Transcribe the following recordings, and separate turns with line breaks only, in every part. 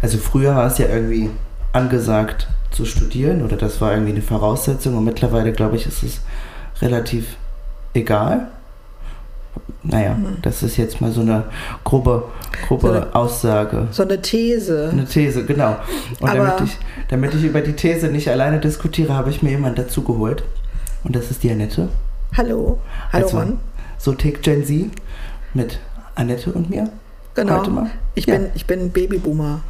Also früher war es ja irgendwie angesagt zu studieren oder das war irgendwie eine Voraussetzung und mittlerweile, glaube ich, ist es relativ egal. Naja, mhm. das ist jetzt mal so eine grobe, grobe so eine, Aussage.
So eine These.
Eine These, genau. Und damit ich, damit ich über die These nicht alleine diskutiere, habe ich mir jemanden dazu geholt. Und das ist die Annette.
Hallo. Hallo, also, Mann.
So tickt Gen Z mit Annette und mir.
Genau. Ich, ja. bin, ich bin Babyboomer.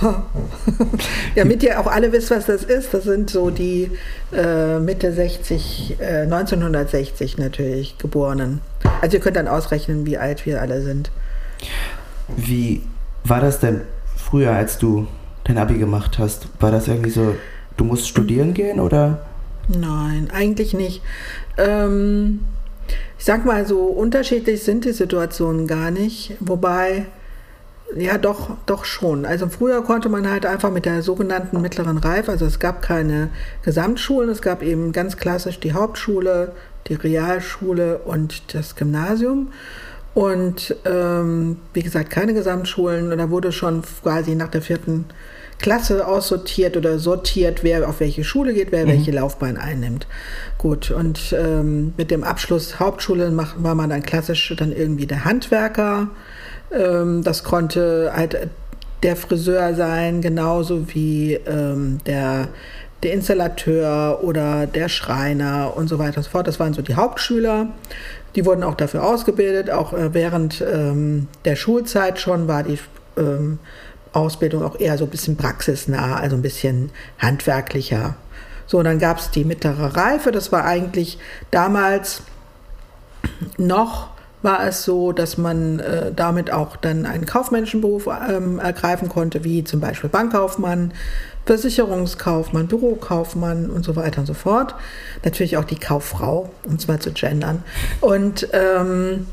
damit ihr auch alle wisst, was das ist. Das sind so die äh, Mitte 60, äh, 1960 natürlich Geborenen. Also ihr könnt dann ausrechnen, wie alt wir alle sind.
Wie war das denn früher, als du dein Abi gemacht hast? War das irgendwie so, du musst studieren gehen oder?
Nein, eigentlich nicht. Ähm, ich sag mal so, unterschiedlich sind die Situationen gar nicht. Wobei ja, doch, doch schon. Also früher konnte man halt einfach mit der sogenannten mittleren Reife, also es gab keine Gesamtschulen, es gab eben ganz klassisch die Hauptschule, die Realschule und das Gymnasium. Und ähm, wie gesagt, keine Gesamtschulen. Und da wurde schon quasi nach der vierten Klasse aussortiert oder sortiert, wer auf welche Schule geht, wer mhm. welche Laufbahn einnimmt. Gut, und ähm, mit dem Abschluss Hauptschule war man dann klassisch dann irgendwie der Handwerker ähm, das konnte halt der Friseur sein, genauso wie ähm, der, der Installateur oder der Schreiner und so weiter und so fort. Das waren so die Hauptschüler. Die wurden auch dafür ausgebildet. Auch äh, während ähm, der Schulzeit schon war die ähm, Ausbildung auch eher so ein bisschen praxisnah, also ein bisschen handwerklicher. So, und dann gab es die mittlere Reife. Das war eigentlich damals noch war es so, dass man äh, damit auch dann einen kaufmännischen Beruf ähm, ergreifen konnte, wie zum Beispiel Bankkaufmann, Versicherungskaufmann, Bürokaufmann und so weiter und so fort. Natürlich auch die Kauffrau, um es mal zu gendern. Und ähm,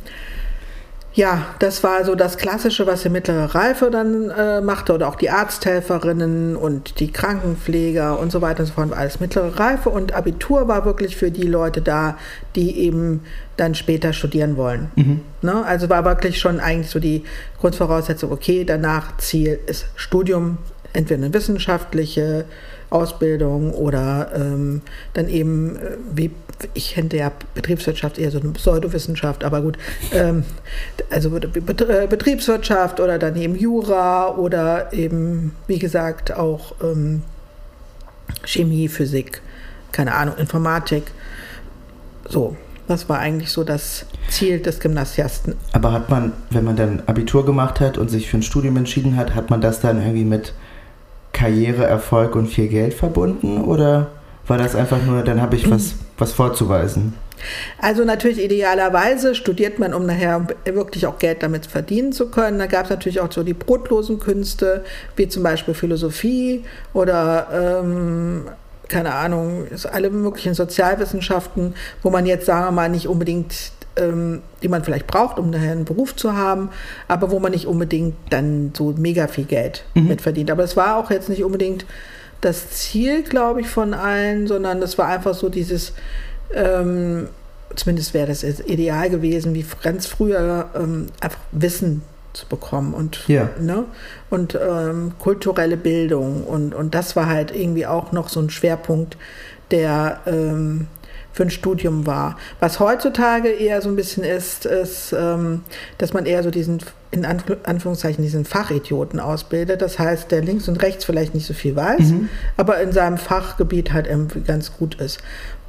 ja, das war so das Klassische, was die mittlere Reife dann äh, machte oder auch die Arzthelferinnen und die Krankenpfleger und so weiter und so fort, alles mittlere Reife und Abitur war wirklich für die Leute da, die eben dann später studieren wollen. Mhm. Ne? Also war wirklich schon eigentlich so die Grundvoraussetzung, okay, danach Ziel ist Studium, entweder eine wissenschaftliche Ausbildung oder ähm, dann eben, äh, wie ich hätte ja Betriebswirtschaft eher so eine Pseudowissenschaft, aber gut, ähm, also Betriebswirtschaft oder dann eben Jura oder eben, wie gesagt, auch ähm, Chemie, Physik, keine Ahnung, Informatik. So, das war eigentlich so das Ziel des Gymnasiasten.
Aber hat man, wenn man dann Abitur gemacht hat und sich für ein Studium entschieden hat, hat man das dann irgendwie mit Karriere, Erfolg und viel Geld verbunden oder war das einfach nur, dann habe ich was, was vorzuweisen?
Also natürlich idealerweise studiert man, um nachher wirklich auch Geld damit verdienen zu können. Da gab es natürlich auch so die brotlosen Künste, wie zum Beispiel Philosophie oder ähm, keine Ahnung, alle möglichen Sozialwissenschaften, wo man jetzt, sagen wir mal, nicht unbedingt ähm, die man vielleicht braucht, um nachher einen Beruf zu haben, aber wo man nicht unbedingt dann so mega viel Geld mhm. mit verdient. Aber es war auch jetzt nicht unbedingt das Ziel, glaube ich, von allen, sondern es war einfach so dieses, ähm, zumindest wäre das ideal gewesen, wie ganz früher, ähm, einfach Wissen zu bekommen und, ja. ne, und ähm, kulturelle Bildung. Und, und das war halt irgendwie auch noch so ein Schwerpunkt, der ähm, für ein Studium war. Was heutzutage eher so ein bisschen ist, ist, ähm, dass man eher so diesen, in Anführungszeichen, diesen Fachidioten ausbildet. Das heißt, der links und rechts vielleicht nicht so viel weiß, mhm. aber in seinem Fachgebiet halt ganz gut ist.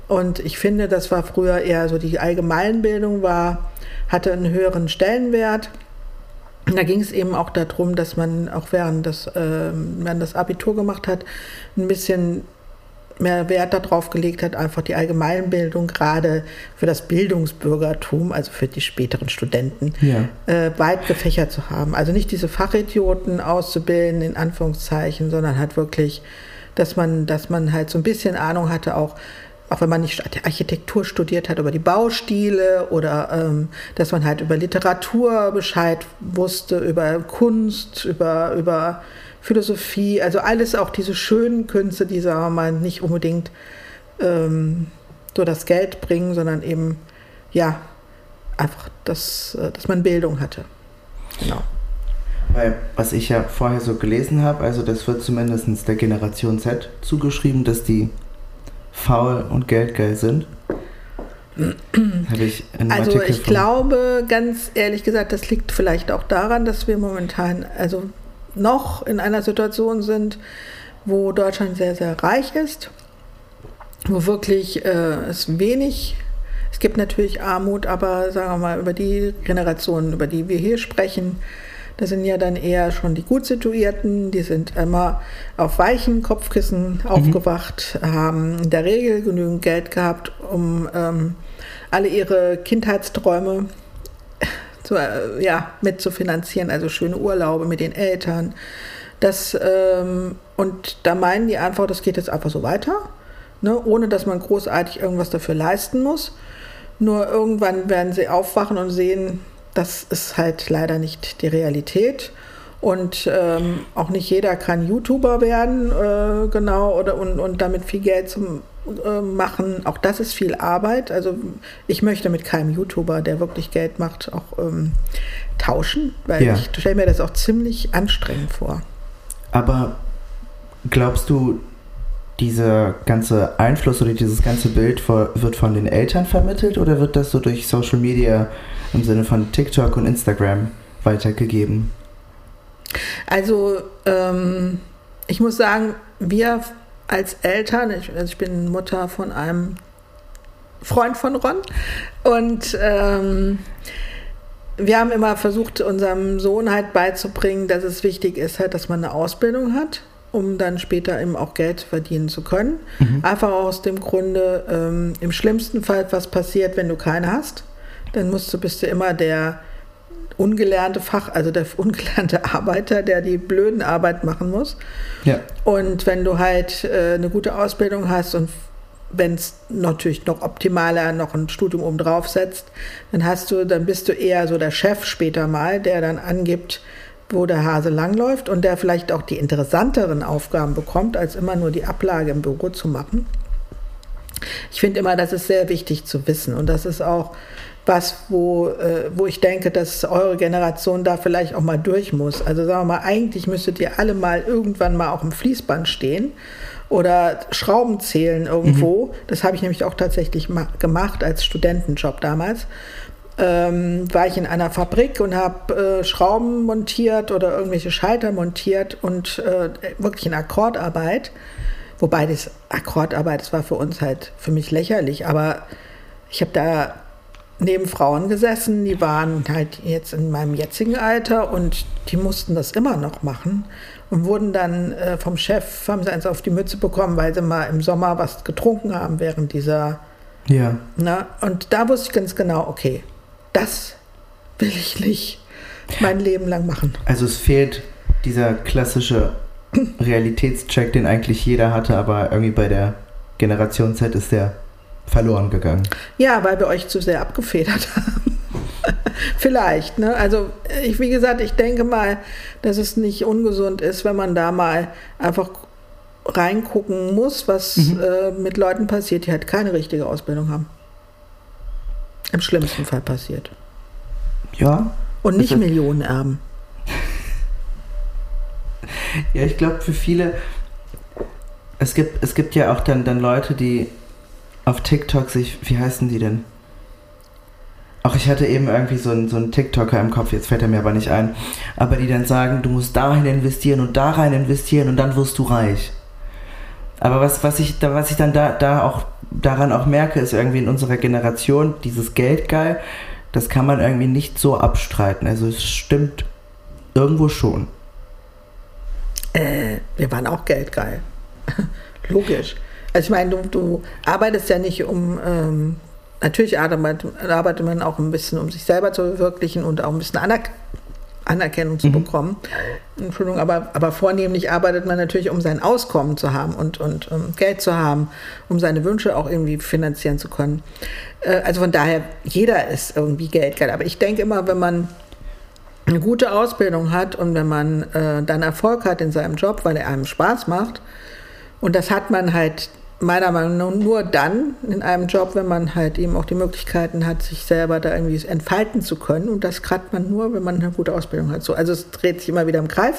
Und ich finde, das war früher eher so die Allgemeinbildung war, hatte einen höheren Stellenwert. Da ging es eben auch darum, dass man auch während das, äh, während das Abitur gemacht hat, ein bisschen mehr Wert darauf gelegt hat, einfach die Allgemeinbildung gerade für das Bildungsbürgertum, also für die späteren Studenten, ja. äh, weit gefächert zu haben. Also nicht diese Fachidioten auszubilden, in Anführungszeichen, sondern halt wirklich, dass man, dass man halt so ein bisschen Ahnung hatte, auch auch wenn man nicht Architektur studiert hat, über die Baustile oder ähm, dass man halt über Literatur Bescheid wusste, über Kunst, über, über Philosophie, also alles auch diese schönen Künste, die, sagen wir mal, nicht unbedingt ähm, so das Geld bringen, sondern eben, ja, einfach, dass, äh, dass man Bildung hatte. Genau.
Weil, was ich ja vorher so gelesen habe, also das wird zumindest der Generation Z zugeschrieben, dass die faul und geldgeil sind.
habe ich also Artikel ich glaube, ganz ehrlich gesagt, das liegt vielleicht auch daran, dass wir momentan also noch in einer Situation sind, wo Deutschland sehr, sehr reich ist, wo wirklich äh, es wenig es gibt natürlich Armut, aber sagen wir mal, über die Generationen, über die wir hier sprechen, das sind ja dann eher schon die gut situierten, die sind immer auf weichen Kopfkissen mhm. aufgewacht, haben in der Regel genügend Geld gehabt, um ähm, alle ihre Kindheitsträume zu, äh, ja, mitzufinanzieren, also schöne Urlaube mit den Eltern. Das, ähm, und da meinen die einfach, das geht jetzt einfach so weiter, ne, ohne dass man großartig irgendwas dafür leisten muss. Nur irgendwann werden sie aufwachen und sehen, das ist halt leider nicht die Realität. Und ähm, auch nicht jeder kann YouTuber werden, äh, genau, oder und, und damit viel Geld zum äh, machen. Auch das ist viel Arbeit. Also ich möchte mit keinem YouTuber, der wirklich Geld macht, auch ähm, tauschen, weil ja. ich stelle mir das auch ziemlich anstrengend vor.
Aber glaubst du, dieser ganze Einfluss oder dieses ganze Bild wird von den Eltern vermittelt oder wird das so durch Social Media im Sinne von TikTok und Instagram weitergegeben?
Also ähm, ich muss sagen, wir als Eltern, ich, also ich bin Mutter von einem Freund von Ron und ähm, wir haben immer versucht, unserem Sohn halt beizubringen, dass es wichtig ist, halt, dass man eine Ausbildung hat um dann später eben auch Geld verdienen zu können. Mhm. Einfach aus dem Grunde, ähm, im schlimmsten Fall, was passiert, wenn du keine hast, dann musst du, bist du immer der ungelernte Fach, also der ungelernte Arbeiter, der die blöden Arbeit machen muss. Ja. Und wenn du halt äh, eine gute Ausbildung hast und wenn es natürlich noch optimaler noch ein Studium oben drauf setzt, dann hast du, dann bist du eher so der Chef später mal, der dann angibt, wo der Hase langläuft und der vielleicht auch die interessanteren Aufgaben bekommt, als immer nur die Ablage im Büro zu machen. Ich finde immer, das ist sehr wichtig zu wissen und das ist auch was, wo, äh, wo ich denke, dass eure Generation da vielleicht auch mal durch muss. Also sagen wir mal, eigentlich müsstet ihr alle mal irgendwann mal auch im Fließband stehen oder Schrauben zählen irgendwo. Mhm. Das habe ich nämlich auch tatsächlich gemacht als Studentenjob damals ähm, war ich in einer Fabrik und habe äh, Schrauben montiert oder irgendwelche Schalter montiert und äh, wirklich in Akkordarbeit. Wobei das Akkordarbeit, das war für uns halt für mich lächerlich, aber ich habe da neben Frauen gesessen, die waren halt jetzt in meinem jetzigen Alter und die mussten das immer noch machen und wurden dann äh, vom Chef, haben sie eins auf die Mütze bekommen, weil sie mal im Sommer was getrunken haben während dieser. Ja. Na, und da wusste ich ganz genau, okay, das will ich nicht mein Leben lang machen.
Also es fehlt dieser klassische Realitätscheck, den eigentlich jeder hatte, aber irgendwie bei der Generation Z ist der verloren gegangen.
Ja, weil wir euch zu sehr abgefedert haben. Vielleicht, ne? Also ich, wie gesagt, ich denke mal, dass es nicht ungesund ist, wenn man da mal einfach reingucken muss, was mhm. äh, mit Leuten passiert, die halt keine richtige Ausbildung haben. Im schlimmsten Fall passiert.
Ja.
Und nicht also, Millionen erben.
ja, ich glaube für viele, es gibt, es gibt ja auch dann, dann Leute, die auf TikTok sich, wie heißen die denn? Auch ich hatte eben irgendwie so einen, so einen TikToker im Kopf, jetzt fällt er mir aber nicht ein, aber die dann sagen, du musst dahin investieren und da rein investieren und dann wirst du reich. Aber was, was, ich, was ich dann da, da auch daran auch merke, ist irgendwie in unserer Generation dieses Geldgeil, das kann man irgendwie nicht so abstreiten. Also es stimmt irgendwo schon.
Äh, wir waren auch geldgeil. Logisch. Also ich meine, du, du, arbeitest ja nicht um, ähm, natürlich arbeitet, arbeitet man auch ein bisschen, um sich selber zu verwirklichen und auch ein bisschen Anerkennung Anerkennung zu mhm. bekommen. Entschuldigung, aber, aber vornehmlich arbeitet man natürlich, um sein Auskommen zu haben und, und um Geld zu haben, um seine Wünsche auch irgendwie finanzieren zu können. Äh, also von daher, jeder ist irgendwie Geldgeil. Aber ich denke immer, wenn man eine gute Ausbildung hat und wenn man äh, dann Erfolg hat in seinem Job, weil er einem Spaß macht, und das hat man halt meiner Meinung nach nur dann in einem Job, wenn man halt eben auch die Möglichkeiten hat, sich selber da irgendwie entfalten zu können. Und das kann man nur, wenn man eine gute Ausbildung hat. So, also es dreht sich immer wieder im Kreis.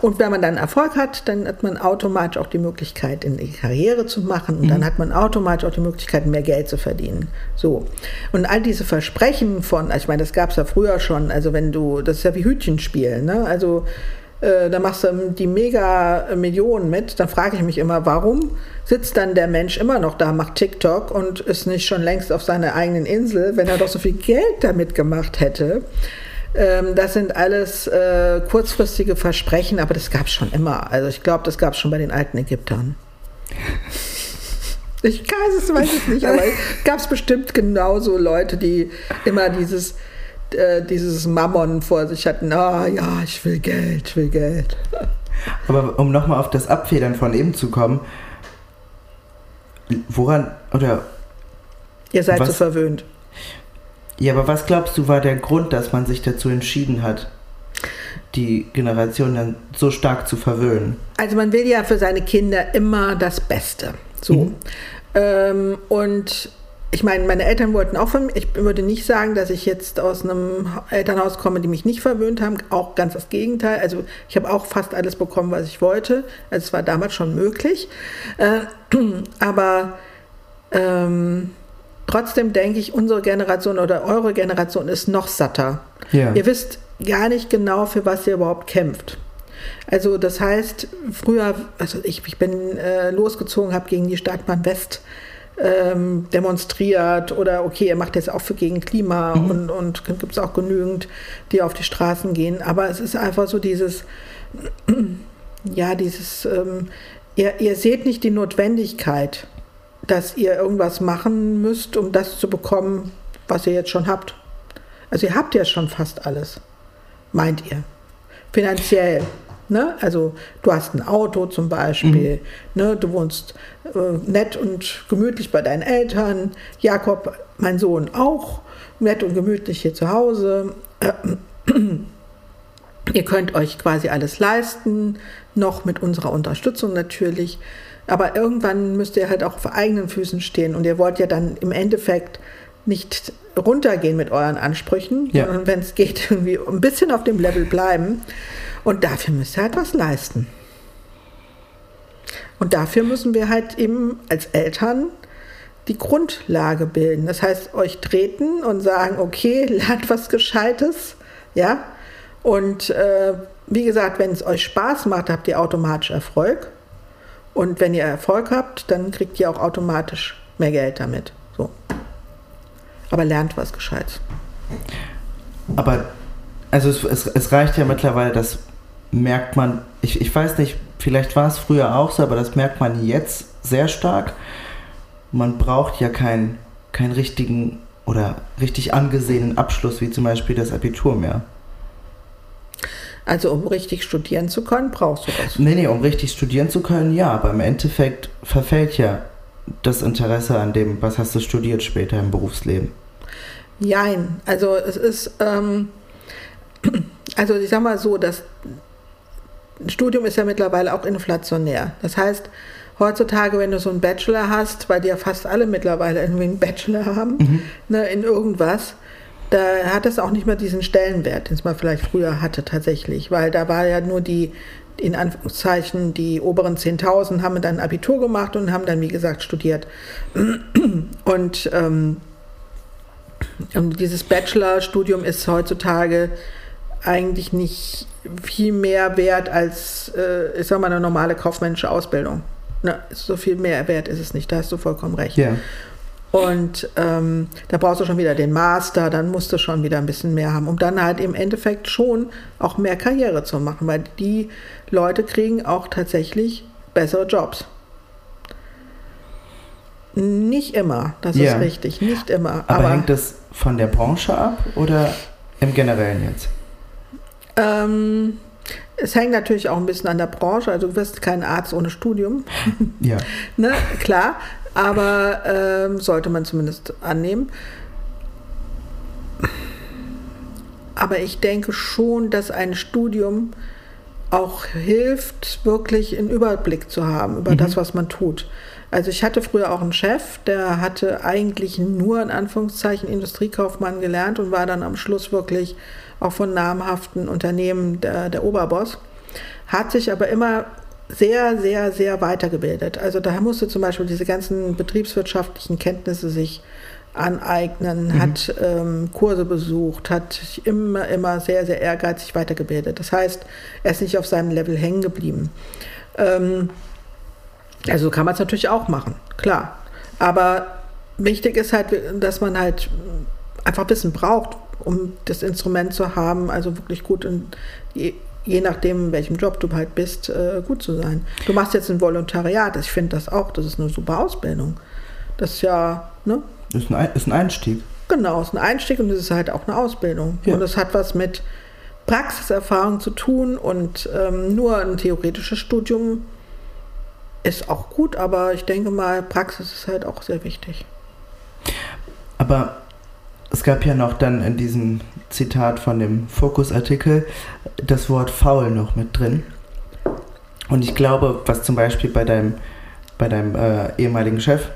Und wenn man dann Erfolg hat, dann hat man automatisch auch die Möglichkeit, in die Karriere zu machen. Und mhm. dann hat man automatisch auch die Möglichkeit, mehr Geld zu verdienen. So. Und all diese Versprechen von, ich meine, das gab es ja früher schon, also wenn du, das ist ja wie Hütchenspielen, ne? Also äh, da machst du die Mega-Millionen mit, dann frage ich mich immer, warum sitzt dann der Mensch immer noch da, macht TikTok und ist nicht schon längst auf seiner eigenen Insel, wenn er doch so viel Geld damit gemacht hätte. Ähm, das sind alles äh, kurzfristige Versprechen, aber das gab es schon immer. Also ich glaube, das gab es schon bei den alten Ägyptern. Ich weiß es, weiß es nicht, aber gab es bestimmt genauso Leute, die immer dieses, äh, dieses Mammon vor sich hatten. Ah ja, ich will Geld, ich will Geld.
Aber um nochmal auf das Abfedern von eben zu kommen, woran oder.
Ihr seid was, so verwöhnt.
Ja, aber was glaubst du war der Grund, dass man sich dazu entschieden hat, die Generation dann so stark zu verwöhnen?
Also man will ja für seine Kinder immer das Beste. So. Mhm. Ähm, und ich meine, meine Eltern wollten auch von mir, ich würde nicht sagen, dass ich jetzt aus einem Elternhaus komme, die mich nicht verwöhnt haben, auch ganz das Gegenteil. Also ich habe auch fast alles bekommen, was ich wollte. Also es war damals schon möglich. Äh, aber ähm, Trotzdem denke ich, unsere Generation oder eure Generation ist noch satter. Ja. Ihr wisst gar nicht genau, für was ihr überhaupt kämpft. Also das heißt, früher, also ich, ich bin äh, losgezogen, habe gegen die Stadtbahn West ähm, demonstriert oder okay, ihr macht jetzt auch für gegen Klima mhm. und, und gibt es auch genügend, die auf die Straßen gehen. Aber es ist einfach so dieses, ja, dieses, ähm, ihr, ihr seht nicht die Notwendigkeit dass ihr irgendwas machen müsst, um das zu bekommen, was ihr jetzt schon habt. Also ihr habt ja schon fast alles, meint ihr. Finanziell. Ne? Also du hast ein Auto zum Beispiel, mhm. ne? du wohnst äh, nett und gemütlich bei deinen Eltern, Jakob, mein Sohn auch, nett und gemütlich hier zu Hause. Ihr könnt euch quasi alles leisten, noch mit unserer Unterstützung natürlich. Aber irgendwann müsst ihr halt auch auf eigenen Füßen stehen und ihr wollt ja dann im Endeffekt nicht runtergehen mit euren Ansprüchen, ja. sondern wenn es geht, irgendwie ein bisschen auf dem Level bleiben. Und dafür müsst ihr halt was leisten. Und dafür müssen wir halt eben als Eltern die Grundlage bilden. Das heißt, euch treten und sagen, okay, lernt was Gescheites, ja. Und äh, wie gesagt, wenn es euch Spaß macht, habt ihr automatisch Erfolg. Und wenn ihr Erfolg habt, dann kriegt ihr auch automatisch mehr Geld damit. So. Aber lernt was Gescheites.
Aber also es, es, es, reicht ja mittlerweile, das merkt man, ich, ich weiß nicht, vielleicht war es früher auch so, aber das merkt man jetzt sehr stark. Man braucht ja keinen keinen richtigen oder richtig angesehenen Abschluss, wie zum Beispiel das Abitur mehr.
Also um richtig studieren zu können, brauchst du das.
Nee, nee, um richtig studieren zu können, ja, aber im Endeffekt verfällt ja das Interesse an dem, was hast du studiert später im Berufsleben.
Nein, also es ist, ähm, also ich sag mal so, das Studium ist ja mittlerweile auch inflationär. Das heißt, heutzutage, wenn du so einen Bachelor hast, weil die ja fast alle mittlerweile irgendwie einen Bachelor haben, mhm. ne, in irgendwas, da hat es auch nicht mehr diesen Stellenwert, den es mal vielleicht früher hatte tatsächlich, weil da war ja nur die, in Anführungszeichen, die oberen 10.000 haben dann Abitur gemacht und haben dann, wie gesagt, studiert. Und ähm, dieses Bachelorstudium ist heutzutage eigentlich nicht viel mehr wert als, äh, ich sag mal, eine normale kaufmännische Ausbildung. Na, so viel mehr wert ist es nicht, da hast du vollkommen recht. Ja. Und ähm, da brauchst du schon wieder den Master, dann musst du schon wieder ein bisschen mehr haben, um dann halt im Endeffekt schon auch mehr Karriere zu machen, weil die Leute kriegen auch tatsächlich bessere Jobs. Nicht immer, das ja. ist richtig, nicht immer.
Aber, aber, hängt das von der Branche ab oder im Generellen jetzt?
Ähm, es hängt natürlich auch ein bisschen an der Branche. Also du wirst kein Arzt ohne Studium. Ja. ne, klar aber ähm, sollte man zumindest annehmen. Aber ich denke schon, dass ein Studium auch hilft, wirklich einen Überblick zu haben über mhm. das, was man tut. Also ich hatte früher auch einen Chef, der hatte eigentlich nur in Anführungszeichen Industriekaufmann gelernt und war dann am Schluss wirklich auch von namhaften Unternehmen der, der Oberboss, hat sich aber immer sehr, sehr, sehr weitergebildet. Also da musste zum Beispiel diese ganzen betriebswirtschaftlichen Kenntnisse sich aneignen, mhm. hat ähm, Kurse besucht, hat sich immer, immer sehr, sehr ehrgeizig weitergebildet. Das heißt, er ist nicht auf seinem Level hängen geblieben. Ähm, also kann man es natürlich auch machen, klar. Aber wichtig ist halt, dass man halt einfach Wissen braucht, um das Instrument zu haben, also wirklich gut in, je, je nachdem, in welchem Job du halt bist, äh, gut zu sein. Du machst jetzt ein Volontariat, ich finde das auch, das ist eine super Ausbildung. Das ist ja, ne?
Ist ein, ist ein Einstieg.
Genau, ist ein Einstieg und es ist halt auch eine Ausbildung. Ja. Und es hat was mit Praxiserfahrung zu tun und ähm, nur ein theoretisches Studium ist auch gut, aber ich denke mal, Praxis ist halt auch sehr wichtig.
Aber es gab ja noch dann in diesem Zitat von dem Fokus-Artikel das Wort faul noch mit drin. Und ich glaube, was zum Beispiel bei deinem, bei deinem äh, ehemaligen Chef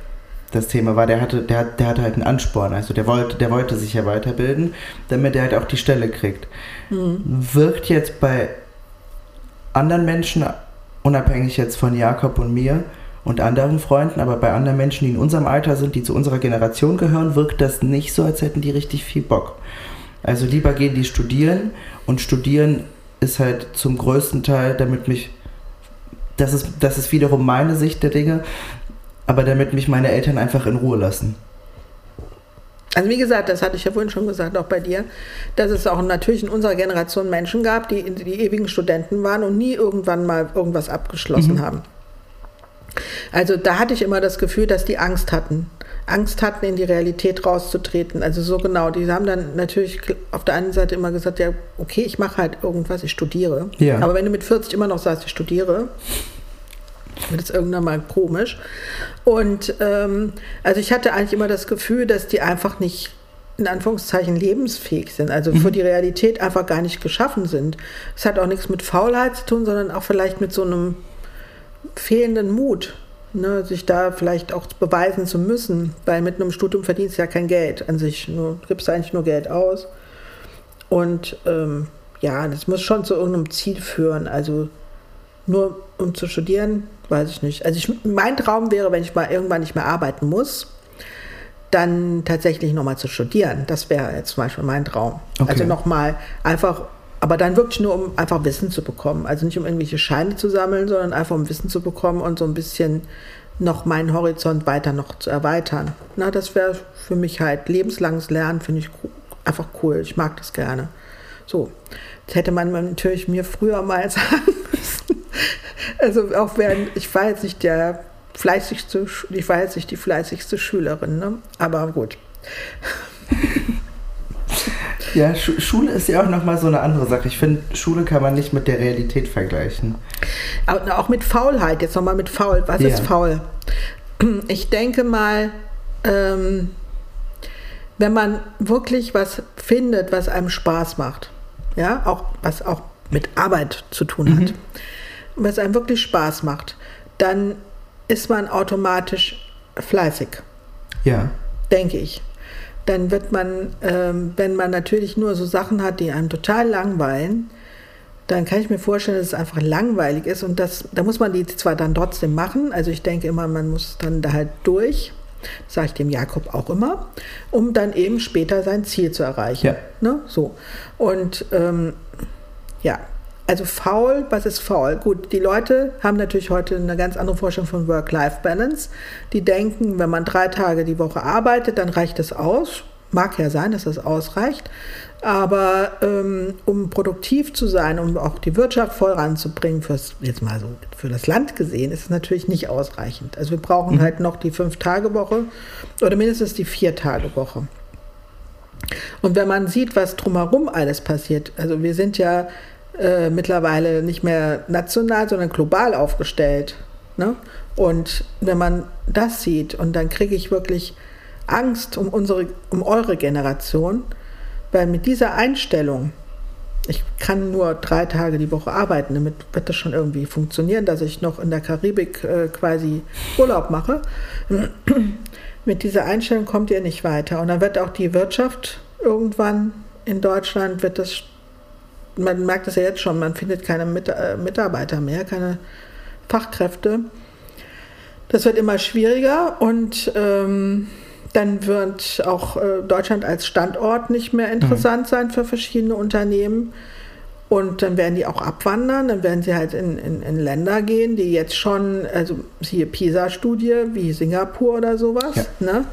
das Thema war, der hatte, der, der hatte halt einen Ansporn. Also der wollte, der wollte sich ja weiterbilden, damit er halt auch die Stelle kriegt. Mhm. Wirkt jetzt bei anderen Menschen, unabhängig jetzt von Jakob und mir, und anderen Freunden, aber bei anderen Menschen, die in unserem Alter sind, die zu unserer Generation gehören, wirkt das nicht so, als hätten die richtig viel Bock. Also lieber gehen die studieren und studieren ist halt zum größten Teil, damit mich, das ist, das ist wiederum meine Sicht der Dinge, aber damit mich meine Eltern einfach in Ruhe lassen.
Also wie gesagt, das hatte ich ja vorhin schon gesagt, auch bei dir, dass es auch natürlich in unserer Generation Menschen gab, die, die ewigen Studenten waren und nie irgendwann mal irgendwas abgeschlossen mhm. haben. Also da hatte ich immer das Gefühl, dass die Angst hatten. Angst hatten, in die Realität rauszutreten. Also so genau. Die haben dann natürlich auf der einen Seite immer gesagt, ja, okay, ich mache halt irgendwas, ich studiere. Ja. Aber wenn du mit 40 immer noch sagst, ich studiere, wird es irgendwann mal komisch. Und ähm, also ich hatte eigentlich immer das Gefühl, dass die einfach nicht in Anführungszeichen lebensfähig sind, also mhm. für die Realität einfach gar nicht geschaffen sind. Es hat auch nichts mit Faulheit zu tun, sondern auch vielleicht mit so einem fehlenden Mut, ne, sich da vielleicht auch beweisen zu müssen, weil mit einem Studium verdienst du ja kein Geld an sich, nur, gibst du eigentlich nur Geld aus. Und ähm, ja, das muss schon zu irgendeinem Ziel führen. Also nur um zu studieren, weiß ich nicht. Also ich, mein Traum wäre, wenn ich mal irgendwann nicht mehr arbeiten muss, dann tatsächlich nochmal zu studieren. Das wäre jetzt zum Beispiel mein Traum. Okay. Also nochmal einfach aber dann wirklich nur, um einfach Wissen zu bekommen. Also nicht um irgendwelche Scheine zu sammeln, sondern einfach um Wissen zu bekommen und so ein bisschen noch meinen Horizont weiter noch zu erweitern. Na, das wäre für mich halt lebenslanges Lernen, finde ich einfach cool. Ich mag das gerne. So, das hätte man natürlich mir früher mal sagen müssen. Also auch während, ich war jetzt nicht der fleißigste, ich war jetzt nicht die fleißigste Schülerin, ne? aber gut.
Ja, Sch Schule ist ja auch nochmal so eine andere Sache. Ich finde, Schule kann man nicht mit der Realität vergleichen.
Aber auch mit Faulheit, jetzt nochmal mit faul. Was ja. ist faul? Ich denke mal, ähm, wenn man wirklich was findet, was einem Spaß macht, ja, auch was auch mit Arbeit zu tun hat, mhm. was einem wirklich Spaß macht, dann ist man automatisch fleißig.
Ja.
Denke ich dann wird man, ähm, wenn man natürlich nur so Sachen hat, die einem total langweilen, dann kann ich mir vorstellen, dass es einfach langweilig ist und das, da muss man die zwar dann trotzdem machen, also ich denke immer, man muss dann da halt durch, sage ich dem Jakob auch immer, um dann eben später sein Ziel zu erreichen. Ja. Ne? So. Und ähm, ja, also faul, was ist faul? Gut, die Leute haben natürlich heute eine ganz andere Vorstellung von Work-Life-Balance. Die denken, wenn man drei Tage die Woche arbeitet, dann reicht das aus. Mag ja sein, dass das ausreicht. Aber ähm, um produktiv zu sein, um auch die Wirtschaft voranzubringen, fürs, jetzt mal so für das Land gesehen, ist es natürlich nicht ausreichend. Also wir brauchen mhm. halt noch die Fünf-Tage-Woche oder mindestens die Vier-Tage-Woche. Und wenn man sieht, was drumherum alles passiert, also wir sind ja äh, mittlerweile nicht mehr national, sondern global aufgestellt. Ne? Und wenn man das sieht, und dann kriege ich wirklich Angst um, unsere, um eure Generation, weil mit dieser Einstellung ich kann nur drei Tage die Woche arbeiten, damit wird das schon irgendwie funktionieren, dass ich noch in der Karibik äh, quasi Urlaub mache. Mit dieser Einstellung kommt ihr nicht weiter. Und dann wird auch die Wirtschaft irgendwann in Deutschland, wird das, man merkt das ja jetzt schon, man findet keine Mit äh, Mitarbeiter mehr, keine Fachkräfte. Das wird immer schwieriger und ähm, dann wird auch äh, Deutschland als Standort nicht mehr interessant mhm. sein für verschiedene Unternehmen. Und dann werden die auch abwandern, dann werden sie halt in, in, in Länder gehen, die jetzt schon, also siehe PISA-Studie, wie Singapur oder sowas, ja. ne,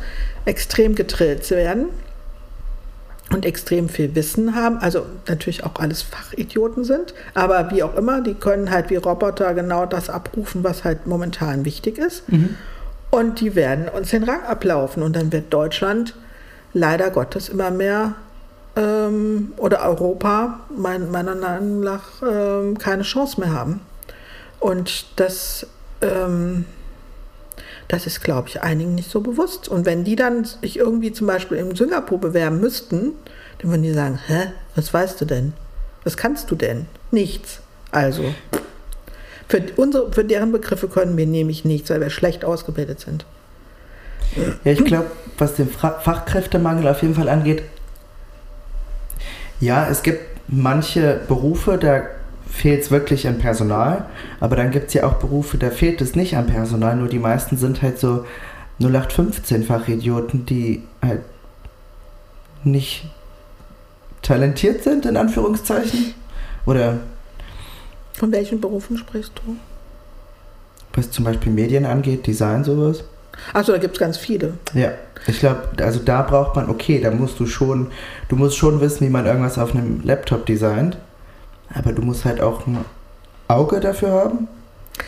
extrem getrillt werden und extrem viel Wissen haben. Also natürlich auch alles Fachidioten sind, aber wie auch immer, die können halt wie Roboter genau das abrufen, was halt momentan wichtig ist. Mhm. Und die werden uns den Rang ablaufen. Und dann wird Deutschland leider Gottes immer mehr ähm, oder Europa mein, meiner Meinung nach ähm, keine Chance mehr haben. Und das, ähm, das ist, glaube ich, einigen nicht so bewusst. Und wenn die dann sich irgendwie zum Beispiel in Singapur bewerben müssten, dann würden die sagen, hä, was weißt du denn? Was kannst du denn? Nichts. Also. Für, unsere, für deren Begriffe können wir nämlich nichts, weil wir schlecht ausgebildet sind.
Ja, ich glaube, was den Fachkräftemangel auf jeden Fall angeht, ja, es gibt manche Berufe, da fehlt es wirklich an Personal, aber dann gibt es ja auch Berufe, da fehlt es nicht an Personal, nur die meisten sind halt so 0815-Fachidioten, die halt nicht talentiert sind, in Anführungszeichen. Oder
von welchen Berufen sprichst du?
Was zum Beispiel Medien angeht, Design, sowas.
Achso, da gibt es ganz viele.
Ja, ich glaube, also da braucht man, okay, da musst du schon, du musst schon wissen, wie man irgendwas auf einem Laptop designt. Aber du musst halt auch ein Auge dafür haben.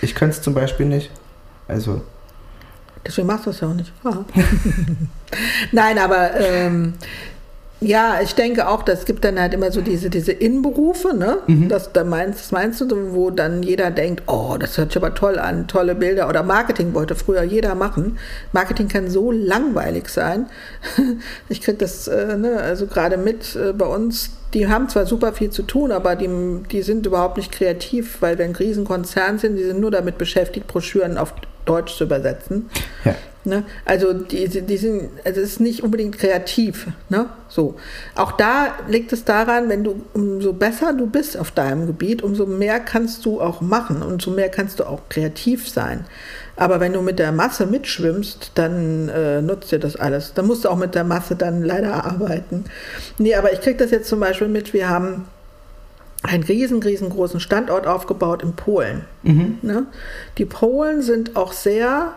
Ich könnte es zum Beispiel nicht. Also.
Deswegen machst du es ja auch nicht. Nein, aber ähm, ja, ich denke auch, das gibt dann halt immer so diese, diese Innenberufe, ne? Mhm. Das, da meinst, das meinst du, wo dann jeder denkt, oh, das hört sich aber toll an, tolle Bilder. Oder Marketing wollte früher jeder machen. Marketing kann so langweilig sein. Ich kriege das, äh, ne, also gerade mit äh, bei uns, die haben zwar super viel zu tun, aber die, die sind überhaupt nicht kreativ, weil wir ein Riesenkonzern sind, die sind nur damit beschäftigt, Broschüren auf Deutsch zu übersetzen. Ja. Ne? Also die, die sind, also es ist nicht unbedingt kreativ. Ne? So. Auch da liegt es daran, wenn du umso besser du bist auf deinem Gebiet, umso mehr kannst du auch machen und umso mehr kannst du auch kreativ sein. Aber wenn du mit der Masse mitschwimmst, dann äh, nutzt dir das alles. Dann musst du auch mit der Masse dann leider arbeiten. Nee, aber ich kriege das jetzt zum Beispiel mit, wir haben einen riesen, riesengroßen Standort aufgebaut in Polen. Mhm. Ne? Die Polen sind auch sehr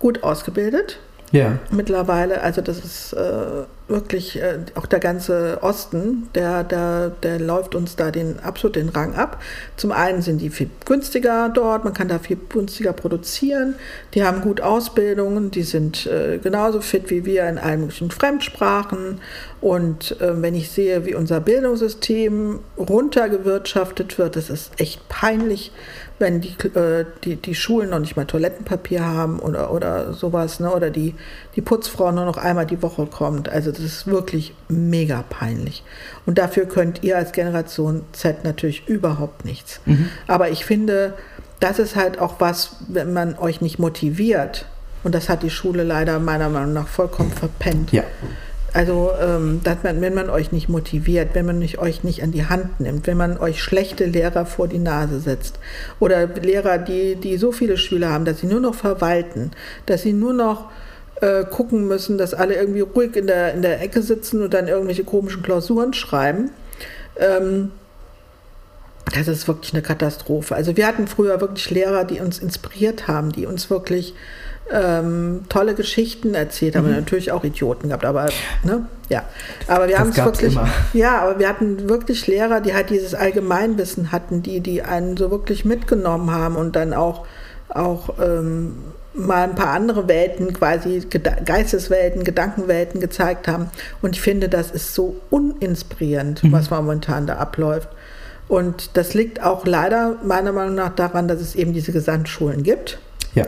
gut ausgebildet. Ja. Mittlerweile, also das ist äh, wirklich äh, auch der ganze Osten, der, der, der läuft uns da den absolut den Rang ab. Zum einen sind die viel günstiger dort, man kann da viel günstiger produzieren, die haben gut Ausbildungen, die sind äh, genauso fit wie wir in allen möglichen Fremdsprachen. Und äh, wenn ich sehe, wie unser Bildungssystem runtergewirtschaftet wird, das ist echt peinlich, wenn die, äh, die, die Schulen noch nicht mal Toilettenpapier haben oder, oder sowas, ne? oder die, die Putzfrau nur noch einmal die Woche kommt. Also das ist wirklich mega peinlich. Und dafür könnt ihr als Generation Z natürlich überhaupt nichts. Mhm. Aber ich finde, das ist halt auch was, wenn man euch nicht motiviert, und das hat die Schule leider meiner Meinung nach vollkommen verpennt. Ja also, ähm, man, wenn man euch nicht motiviert, wenn man nicht, euch nicht an die Hand nimmt, wenn man euch schlechte Lehrer vor die Nase setzt oder Lehrer, die, die so viele Schüler haben, dass sie nur noch verwalten, dass sie nur noch äh, gucken müssen, dass alle irgendwie ruhig in der, in der Ecke sitzen und dann irgendwelche komischen Klausuren schreiben. Ähm, das ist wirklich eine Katastrophe. Also wir hatten früher wirklich Lehrer, die uns inspiriert haben, die uns wirklich ähm, tolle Geschichten erzählt haben. Mhm. natürlich auch Idioten gehabt, aber ne, ja. Aber wir haben es wirklich. Immer. Ja, aber wir hatten wirklich Lehrer, die halt dieses Allgemeinwissen hatten, die, die einen so wirklich mitgenommen haben und dann auch, auch ähm, mal ein paar andere Welten, quasi Geisteswelten, Gedankenwelten gezeigt haben. Und ich finde, das ist so uninspirierend, mhm. was momentan da abläuft. Und das liegt auch leider meiner Meinung nach daran, dass es eben diese Gesamtschulen gibt. Ja.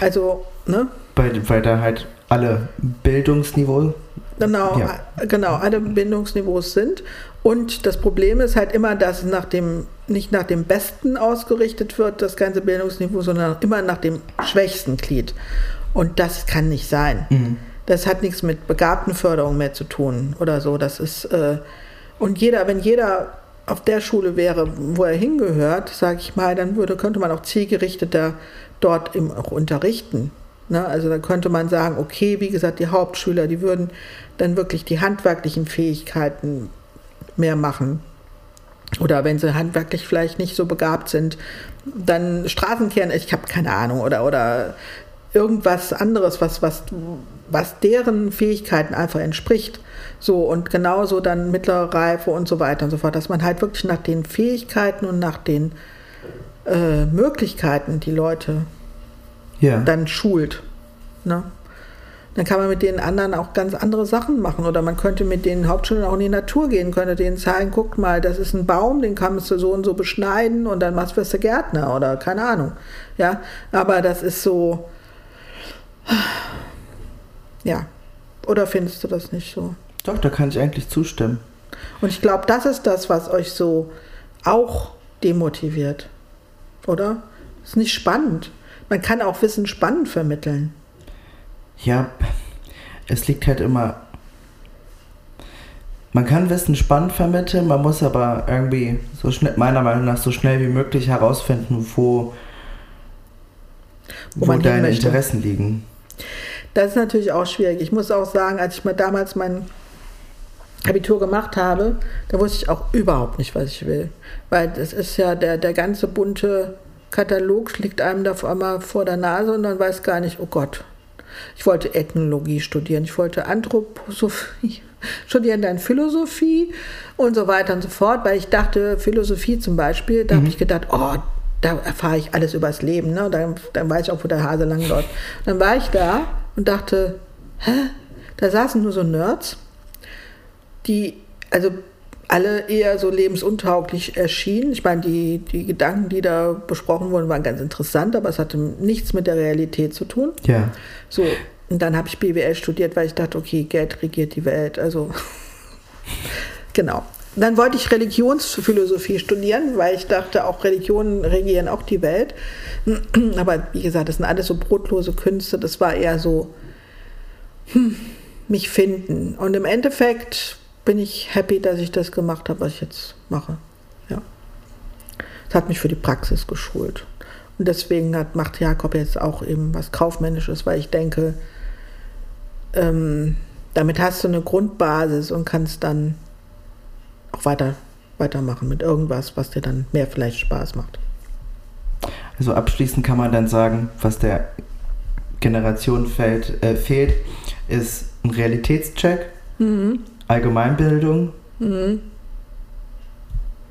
Also, ne?
Weil, weil da halt alle Bildungsniveau
Genau, ja. genau, alle Bildungsniveaus sind. Und das Problem ist halt immer, dass nach dem, nicht nach dem Besten ausgerichtet wird, das ganze Bildungsniveau, sondern immer nach dem schwächsten Glied. Und das kann nicht sein. Mhm. Das hat nichts mit Begabtenförderung mehr zu tun oder so. Das ist, äh, und jeder, wenn jeder auf der Schule wäre, wo er hingehört, sage ich mal, dann würde, könnte man auch zielgerichteter dort eben auch unterrichten. Ne? Also da könnte man sagen, okay, wie gesagt, die Hauptschüler, die würden dann wirklich die handwerklichen Fähigkeiten mehr machen. Oder wenn sie handwerklich vielleicht nicht so begabt sind, dann Straßenkehren, ich habe keine Ahnung, oder, oder irgendwas anderes, was, was, was deren Fähigkeiten einfach entspricht. So und genauso dann mittlere Reife und so weiter und so fort, dass man halt wirklich nach den Fähigkeiten und nach den äh, Möglichkeiten die Leute ja. dann schult. Ne? Dann kann man mit den anderen auch ganz andere Sachen machen. Oder man könnte mit den Hauptschülern auch in die Natur gehen, könnte denen zeigen, guck mal, das ist ein Baum, den kannst du so und so beschneiden und dann machst du Gärtner oder keine Ahnung. Ja, aber das ist so, ja. Oder findest du das nicht so?
Doch, da kann ich eigentlich zustimmen.
Und ich glaube, das ist das, was euch so auch demotiviert. Oder? Ist nicht spannend. Man kann auch Wissen spannend vermitteln.
Ja, es liegt halt immer. Man kann Wissen spannend vermitteln, man muss aber irgendwie so schnell, meiner Meinung nach, so schnell wie möglich herausfinden, wo, wo, wo deine Interessen liegen.
Das ist natürlich auch schwierig. Ich muss auch sagen, als ich mal damals mein Abitur gemacht habe, da wusste ich auch überhaupt nicht, was ich will. Weil das ist ja der, der ganze bunte Katalog liegt einem da einmal vor der Nase und dann weiß gar nicht, oh Gott. Ich wollte Ethnologie studieren, ich wollte Anthroposophie studieren, dann Philosophie und so weiter und so fort, weil ich dachte, Philosophie zum Beispiel, da mhm. habe ich gedacht, oh, da erfahre ich alles übers Leben, ne? dann, dann weiß ich auch, wo der Hase lang läuft. Dann war ich da und dachte, hä? Da saßen nur so Nerds, die, also alle eher so lebensuntauglich erschienen. Ich meine, die, die Gedanken, die da besprochen wurden, waren ganz interessant, aber es hatte nichts mit der Realität zu tun.
Ja.
So, und dann habe ich BWL studiert, weil ich dachte, okay, Geld regiert die Welt. Also, genau. Dann wollte ich Religionsphilosophie studieren, weil ich dachte, auch Religionen regieren auch die Welt. Aber wie gesagt, das sind alles so brotlose Künste. Das war eher so, hm, mich finden. Und im Endeffekt bin ich happy, dass ich das gemacht habe, was ich jetzt mache. Ja. Es hat mich für die Praxis geschult. Und deswegen hat, macht Jakob jetzt auch eben was Kaufmännisches, weil ich denke, ähm, damit hast du eine Grundbasis und kannst dann auch weiter, weitermachen mit irgendwas, was dir dann mehr vielleicht Spaß macht.
Also abschließend kann man dann sagen, was der Generation fällt, äh, fehlt, ist ein Realitätscheck, mhm. Allgemeinbildung. Mhm.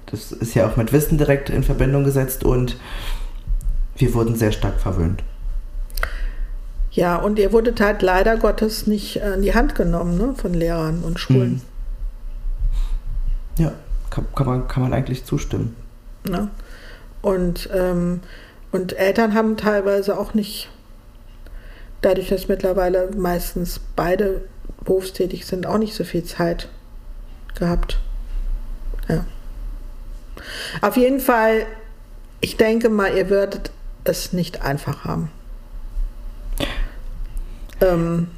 Das ist ja auch mit Wissen direkt in Verbindung gesetzt und wir wurden sehr stark verwöhnt.
Ja, und ihr wurdet halt leider Gottes nicht in die Hand genommen ne, von Lehrern und Schulen. Mhm.
Ja, kann, kann, man, kann man eigentlich zustimmen.
Ja. Und, ähm, und Eltern haben teilweise auch nicht, dadurch, dass mittlerweile meistens beide berufstätig sind, auch nicht so viel Zeit gehabt. Ja. Auf jeden Fall, ich denke mal, ihr werdet es nicht einfach haben. Ähm,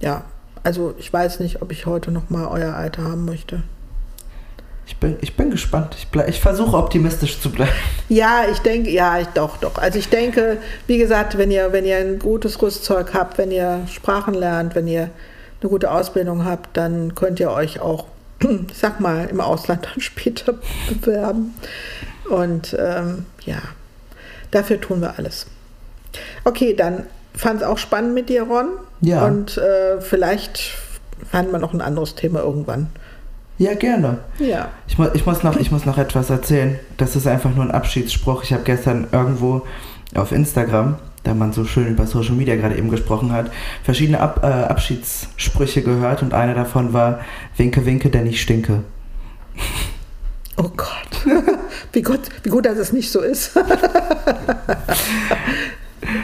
ja, also ich weiß nicht, ob ich heute noch mal euer Alter haben möchte.
Ich bin, ich bin gespannt. Ich, ich versuche optimistisch zu bleiben.
Ja, ich denke, ja, ich, doch, doch. Also ich denke, wie gesagt, wenn ihr, wenn ihr ein gutes Rüstzeug habt, wenn ihr Sprachen lernt, wenn ihr eine gute Ausbildung habt, dann könnt ihr euch auch, ich sag mal, im Ausland dann später bewerben. Und ähm, ja, dafür tun wir alles. Okay, dann fand es auch spannend mit dir, Ron.
Ja.
Und äh, vielleicht fanden wir noch ein anderes Thema irgendwann.
Ja, gerne.
Ja.
Ich, mu ich, muss noch, ich muss noch etwas erzählen. Das ist einfach nur ein Abschiedsspruch. Ich habe gestern irgendwo auf Instagram, da man so schön über Social Media gerade eben gesprochen hat, verschiedene Ab äh, Abschiedssprüche gehört und einer davon war: Winke, winke, denn ich stinke.
Oh Gott. wie, gut, wie gut, dass es nicht so ist.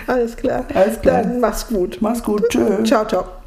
Alles klar.
Alles klar.
Dann mach's gut.
Mach's gut. Tschö.
Ciao, ciao.